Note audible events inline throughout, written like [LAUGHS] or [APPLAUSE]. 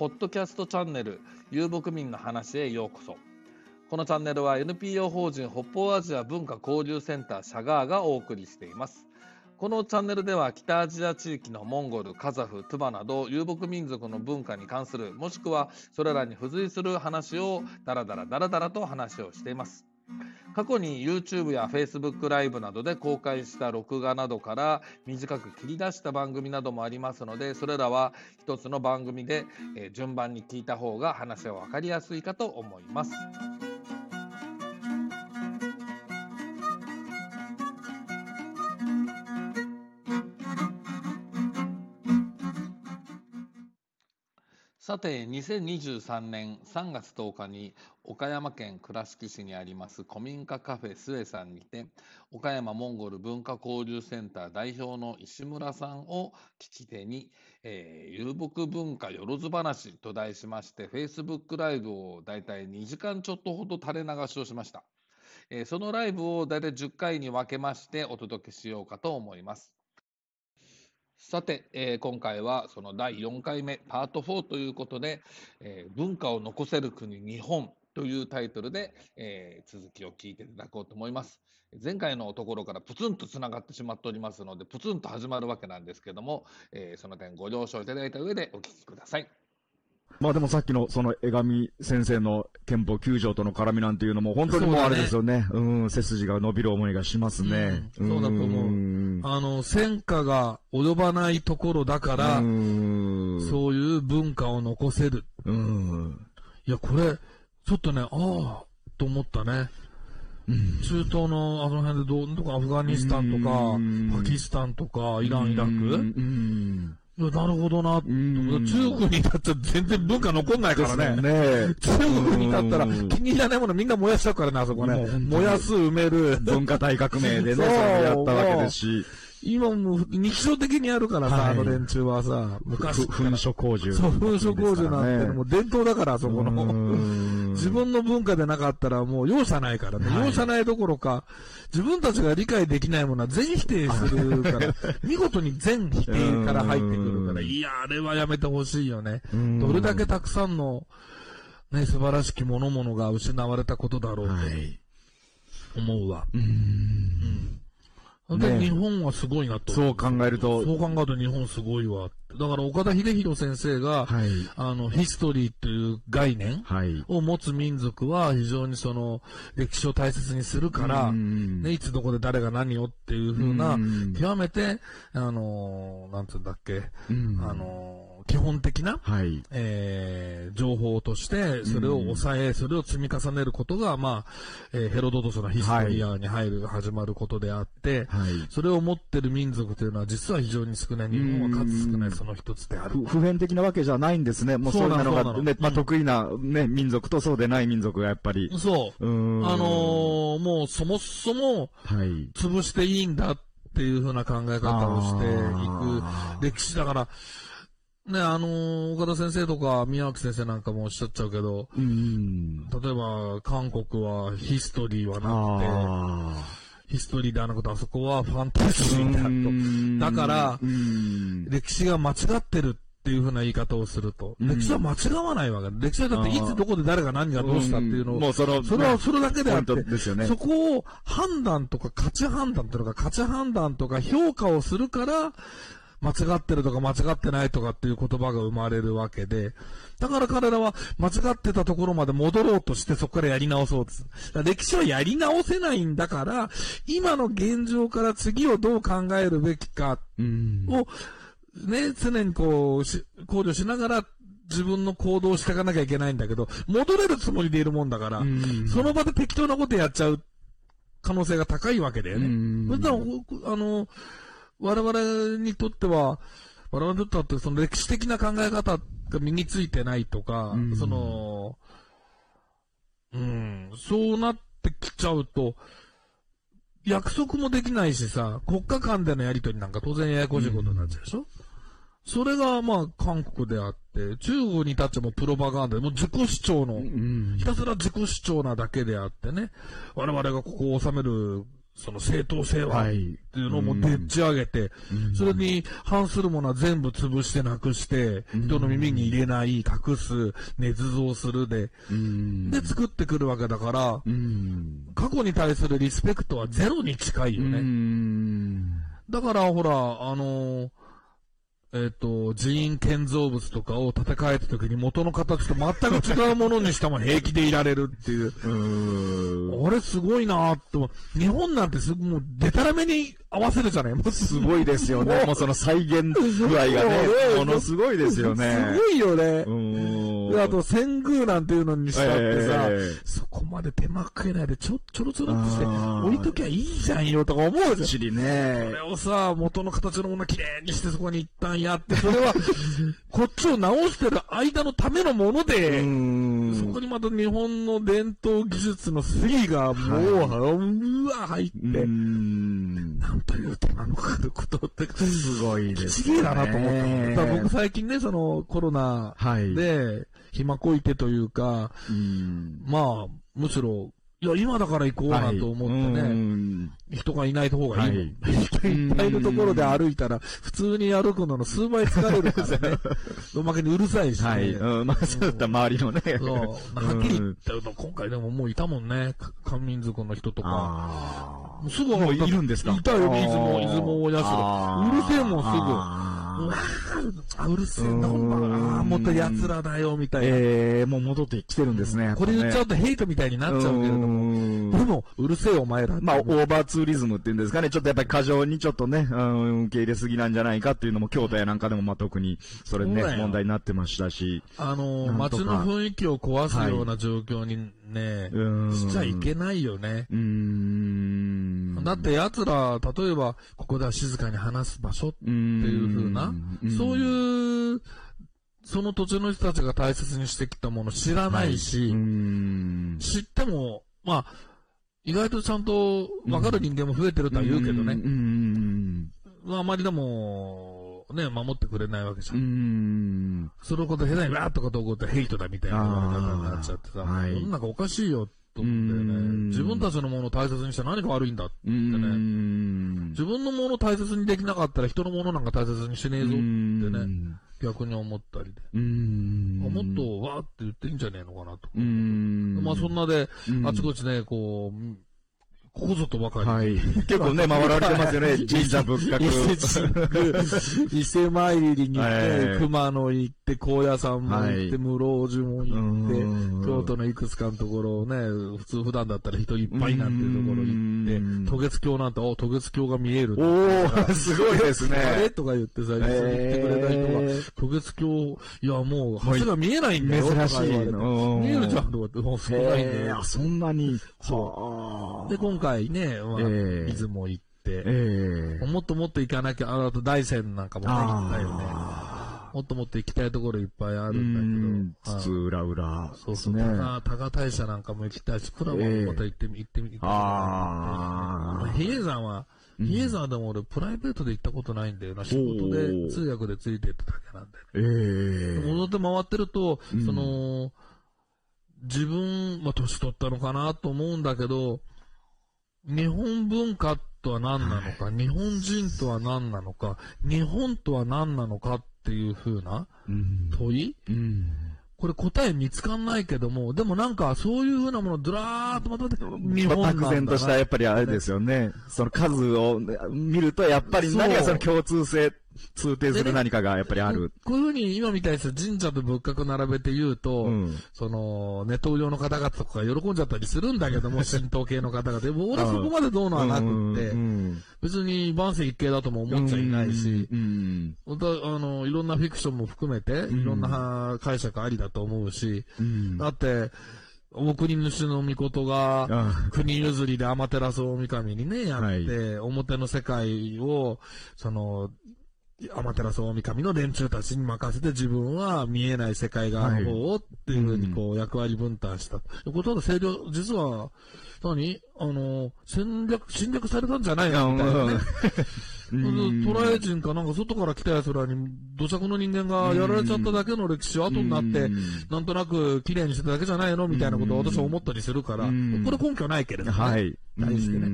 ポッドキャストチャンネル、遊牧民の話へようこそ。このチャンネルは NPO 法人北方アジア文化交流センターシャガーがお送りしています。このチャンネルでは北アジア地域のモンゴル、カザフ、トゥバなど遊牧民族の文化に関するもしくはそれらに付随する話をダラダラダラダラと話をしています。過去に YouTube や Facebook ライブなどで公開した録画などから短く切り出した番組などもありますのでそれらは一つの番組で順番に聞いた方が話は分かりやすいかと思います。さて、2023年3月10日に岡山県倉敷市にあります古民家カフェスエさんにて、岡山モンゴル文化交流センター代表の石村さんを聞き手に、えー、遊牧文化よろず話と題しまして、Facebook ライブをだいたい2時間ちょっとほど垂れ流しをしました。えー、そのライブをだいたい10回に分けましてお届けしようかと思います。さて、えー、今回はその第4回目パート4ということで、えー、文化を残せる国日本というタイトルで、えー、続きを聞いていただこうと思います。前回のところからプツンとつながってしまっておりますので、プツンと始まるわけなんですけども、えその点ご了承いただいた上でお聞きください。まあでもさっきのその江上先生の憲法9条との絡みなんていうのも本当にもうあれですよね。うねうん、背筋が伸びる思いがしますね。うん、そうだと思う。あの、戦火が及ばないところだから、そういう文化を残せる。うん。いや、これ、ちょっとね、ああ、と思ったね。中東のあの辺でどう、とかアフガニスタンとか、パキスタンとか、イラン、イラク？なるほどな。中国に至ったら全然文化残んないからね。ね中国に至ったら気に入らないものみんな燃やしちゃうからね、あそこね。燃やす、埋める。文化大革命でね、それやったわけですし。今も日常的にあるからさ、はい、あの連中はさ、昔。噴書工事。そう、噴書工事なんて、もう伝統だから、そこの。自分の文化でなかったらもう容赦ないからね。はい、容赦ないどころか、自分たちが理解できないものは全否定するから、[LAUGHS] 見事に全否定から入ってくるから、いや、あれはやめてほしいよね。どれだけたくさんの、ね、素晴らしきものものが失われたことだろうと、思うわ。う日本はすごいなと。そう考えると。そう考えると日本すごいわ。だから岡田秀弘先生が、はい、あの、ヒストリーという概念を持つ民族は非常にその、歴史を大切にするから、ね、いつどこで誰が何をっていうふうな、極めて、あの、なんつうんだっけ、あの、基本的な、はい、えー、情報として、それを抑え、うん、それを積み重ねることが、まあ、えー、ヘロドトスのヒストリアに入る、はい、始まることであって、はい、それを持ってる民族というのは実は非常に少ない。日本は数少ないその一つである。普遍的なわけじゃないんですね。もうそういうのが、ね、まあ、得意な、ね、民族とそうでない民族がやっぱり。そう。うあのー、もうそもそも、はい、潰していいんだっていうふうな考え方をしていく歴史だから、ね、あのー、岡田先生とか宮脇先生なんかもおっしゃっちゃうけど、うん、例えば、韓国はヒストリーはなくて、ヒストリーであのこと、あそこはファンタジーだと。だから、歴史が間違ってるっていうふうな言い方をすると、歴史は間違わないわけ。歴史はだっていつどこで誰が何がどうしたっていうのを、もうその、それはそれだけであって、ね、そこを判断とか価値判断とか価値判断とか評価をするから、間違ってるとか間違ってないとかっていう言葉が生まれるわけで、だから彼らは間違ってたところまで戻ろうとしてそこからやり直そうです。歴史はやり直せないんだから、今の現状から次をどう考えるべきかを、ね、常にこう、考慮しながら自分の行動をしていかなきゃいけないんだけど、戻れるつもりでいるもんだから、その場で適当なことやっちゃう可能性が高いわけだよね。そしたら、あの、我々にとっては、我々にとってはその歴史的な考え方が身についてないとか、うん、その、うん、そうなってきちゃうと、約束もできないしさ、国家間でのやりとりなんか当然ややこしいことになっちゃうでしょ、うん、それがまあ韓国であって、中国に立ってもプロパガンダで、もう自己主張の、うん、ひたすら自己主張なだけであってね、我々がここを治めるその正当性は、っていうのもでっち上げて、それに反するものは全部潰してなくして、人の耳に入れない、隠す、捏造するで、で作ってくるわけだから、過去に対するリスペクトはゼロに近いよね。だからほら、あのーえっ、ー、と、寺院建造物とかを建て替えた時に元の形と全く違うものにしても平気でいられるっていう。うあれすごいなーと。日本なんてすもう、デタラメに合わせるじゃない？もうすごいですよね。もうその再現具合がね、[LAUGHS] ものすごいですよね。すごいよね。で、あと、遷宮なんていうのにしたってさ、えー、そこまで手間かけないでちょ、ちょろちょろってして、置いときゃいいじゃんよとか思うじゃん。ね。それをさ、元の形のものきれいにしてそこに一旦やって、それは、[LAUGHS] こっちを直してる間のためのもので、そこにまた日本の伝統技術の杉がもう、はい、うわ、入って、なんという手間のかかることって、すごいですね。すげえだなと思った。僕最近ね、そのコロナで、暇こいてというか、まあ、むしろいや、今だから行こうなと思ってね、はい、人がいない方がいい。はい、人いっぱいいるところで歩いたら、普通に歩くのの数倍疲れるからね。[LAUGHS] おまけにうるさいし、ね。はい。うん、まあ、そうだった周りのね。そう。はっきり言ったと、今回でももういたもんね。漢民族の人とか。すぐもういるんですか？いたよ、出雲、出雲親父うるせえもん、すぐ。あ、うるせえな、ほんま。ああ、もっと奴らだよ、みたいな。ええー、もう戻ってきてるんですね。これ言っちゃうとヘイトみたいになっちゃうけれども。でも、うるせえお前ら。まあ、オーバーツーリズムっていうんですかね。ちょっとやっぱり過剰にちょっとね、うん、受け入れすぎなんじゃないかっていうのも、京都やなんかでもまあ特に、それね、問題になってましたし。あのー、街の雰囲気を壊すような状況にね、はい、しちゃいけないよね。うん。だって奴ら、例えば、ここでは静かに話す場所っていう風な、そういう、その土地の人たちが大切にしてきたもの知らないし、はい、知っても、まあ、意外とちゃんと分かる人間も増えてるとは言うけどね。まあ、あまりでも、ね、守ってくれないわけじゃん。そのこと下手にわーっとこと起こってヘイトだみたいなになっちゃってさ、はい、世の中おかしいよと思ってね、自分たちのものを大切にして何が悪いんだってね、自分のものを大切にできなかったら人のものなんか大切にしてねえぞってね、逆に思ったりで。もっとわーって言っていいんじゃねえのかなと。まあそんなで、あちこちね、こう、ここぞとばかり。はい。結構ね、回られてますよね、[LAUGHS] 神社仏閣。伊勢参りに行って、熊野行って、高野山も行って、室生寺も行って、京都のいくつかのところをね、普通普段だったら人いっぱいなんていうところ行って、渡月橋なんて、お、渡月橋が見える。おー、すごいですね。あれとか言ってさ、一緒に行ってくれた人が、渡月橋、いやもう、橋が見えないんだよ。珍しい。見えるじゃん、とかって、もう少ないんだよ。そんなに。そう。で、今回ね、まあ、出雲行って、えー、もっともっと行かなきゃ、あと大山なんかもね、行ったよね。もっともっと行きたいところいっぱいあるんだけど。つつ裏裏。そうそう。ね、高大社なんかも行きたいし、クラブもまた行ってみ、行ってみ、行ってみ。ああ。比叡山は、比叡山でも俺、プライベートで行ったことないんだよな。仕事で通訳でついてっただけなんだよ。ええー。戻って回ってると、その、自分、まあ、年取ったのかなと思うんだけど、日本文化とは何なのか、日本人とは何なのか、日本とは何なのかっていう風な問い、うん。うんこれ答え見つかんないけども、でもなんかそういうふうなものをずらーっとまとめて、日本漠然としたやっぱりあれですよね。その数を見るとやっぱり何がその共通性通底する何かがやっぱりある。こういうふうに今みたいに神社と仏閣並べて言うと、うん、その、ネトウヨの方々とか喜んじゃったりするんだけども、[LAUGHS] 神道系の方々。でも俺はそこまでどうのはなくって、別に万世一系だとも思っちゃいないし、うんうん、あの、いろんなフィクションも含めて、いろんな解釈ありだと思うし、だって、お国主の御事が、国譲りで天照大神にね、やって、はい、表の世界を、その、天照大神の連中たちに任せて自分は見えない世界側の方をっていうふうにこう役割分担した。これただ清涼、実は、何あの、戦略、侵略されたんじゃないのみたいなね。トライ人かなんか外から来た奴らに土着の人間がやられちゃっただけの歴史を後になって、なんとなく綺麗にしてただけじゃないのみたいなことを私は思ったりするから、これ根拠ないけれどね。はい。対してね。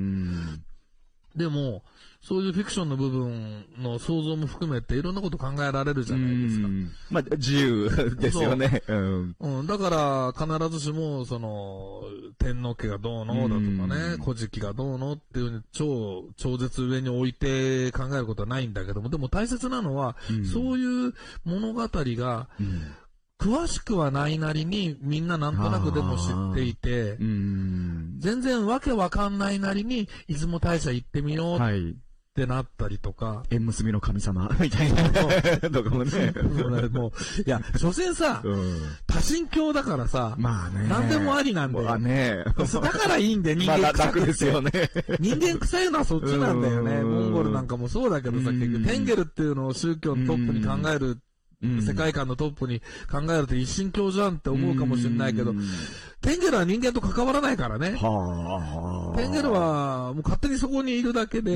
でも、そういうフィクションの部分の想像も含めていろんなこと考えられるじゃないですか。まあ、自由ですよね。ううん。だから、必ずしも、その、天皇家がどうのだとかね、古事記がどうのっていうふうに超、超絶上に置いて考えることはないんだけども、でも大切なのは、そういう物語が、詳しくはないなりにみんななんとなくでも知っていて、全然わけわかんないなりに出雲大社行ってみようってなったりとか。縁結びの神様 [LAUGHS] みたいな。とかもね。もう、いや、所詮さ、うん、多神教だからさ、まあね。何でもありなんで。まあね。だからいいんで、人間臭くですよね。人間臭いのはそっちなんだよね。モンゴルなんかもそうだけどさ、結局、テンゲルっていうのを宗教のトップに考える世界観のトップに考えると一神教じゃんって思うかもしれないけど、テンゲルは人間と関わらないからね。テンゲルはもう勝手にそこにいるだけで、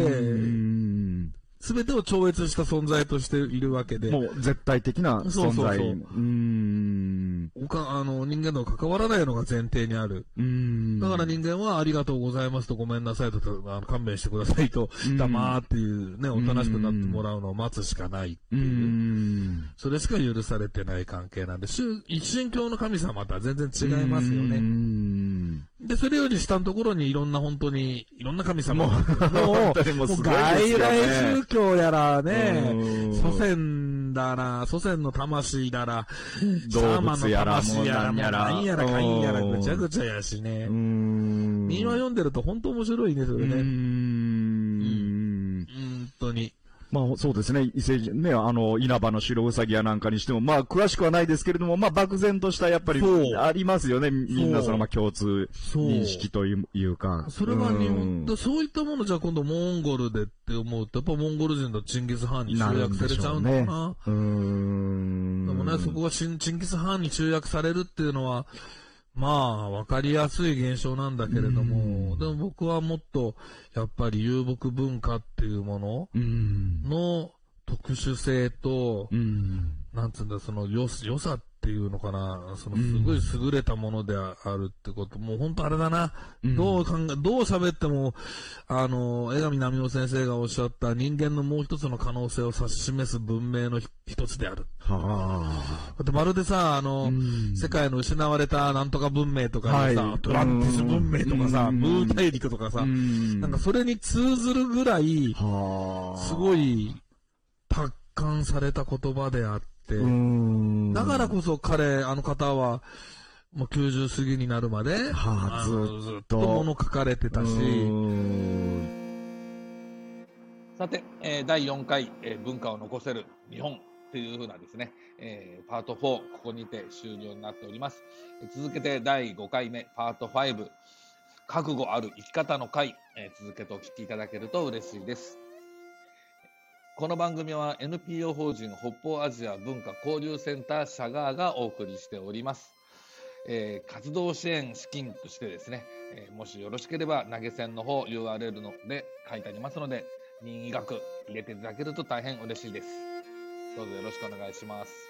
すべてを超越した存在としているわけで。もう絶対的な存在。そうそうそう。うん。あの、人間と関わらないのが前提にある。うん。だから人間はありがとうございますとごめんなさいと、あの勘弁してくださいと、黙っていうね、おとなしくなってもらうのを待つしかないっていう。うんそれしか許されてない関係なんで、一神教の神様とは全然違いますよね。うんで、それより下のところにいろんな本当に、いろんな神様も、もう、もう外来宗教やらね、祖先だら、祖先の魂だら、動物やら、魂やら、なんやらかんやら、ぐちゃぐちゃやしね。今読んでると本当面白いね、それね。うん。本当に。まあそうですね、伊勢神、ね、あの、稲葉の白うさぎやなんかにしても、まあ詳しくはないですけれども、まあ漠然としたやっぱり、ありますよね、みんなそのまあ共通認識というか。それは日本、うん、そういったものじゃ今度モンゴルでって思うと、やっぱモンゴル人のチンギス・ハーンに集約されちゃうのかな。う、ね、ん。でもね、そこがチンギス・ハーンに集約されるっていうのは、まあ、わかりやすい現象なんだけれども、でも僕はもっと、やっぱり遊牧文化っていうものの特殊性と、なんつうんだ、その良さっっていうのかな、そのすごい優れたものであるってこと、もう本当あれだな、うん、どう考え、どう喋っても、あの、江上波夫先生がおっしゃった人間のもう一つの可能性を指し示す文明の一つである。はあ。だってまるでさ、あの、うん、世界の失われたなんとか文明とかさ、はい、トランティス文明とかさ、ムー大陸とかさ、なんかそれに通ずるぐらい、すごい、達観された言葉であって、だからこそ彼、あの方は、もう90過ぎになるまで、はあ、ずっと物書かれてたし。さて、えー、第4回、えー、文化を残せる日本というふうなですね、えー、パート4、ここにて終了になっております。続けて第5回目、パート5、覚悟ある生き方の回、えー、続けてお聞きいただけると嬉しいです。この番組は NPO 法人北方アジア文化交流センターシャガーがお送りしております。えー、活動支援資金としてですね、えー、もしよろしければ投げ銭の方 URL ので書いてありますので、任意額入れていただけると大変嬉しいです。どうぞよろしくお願いします。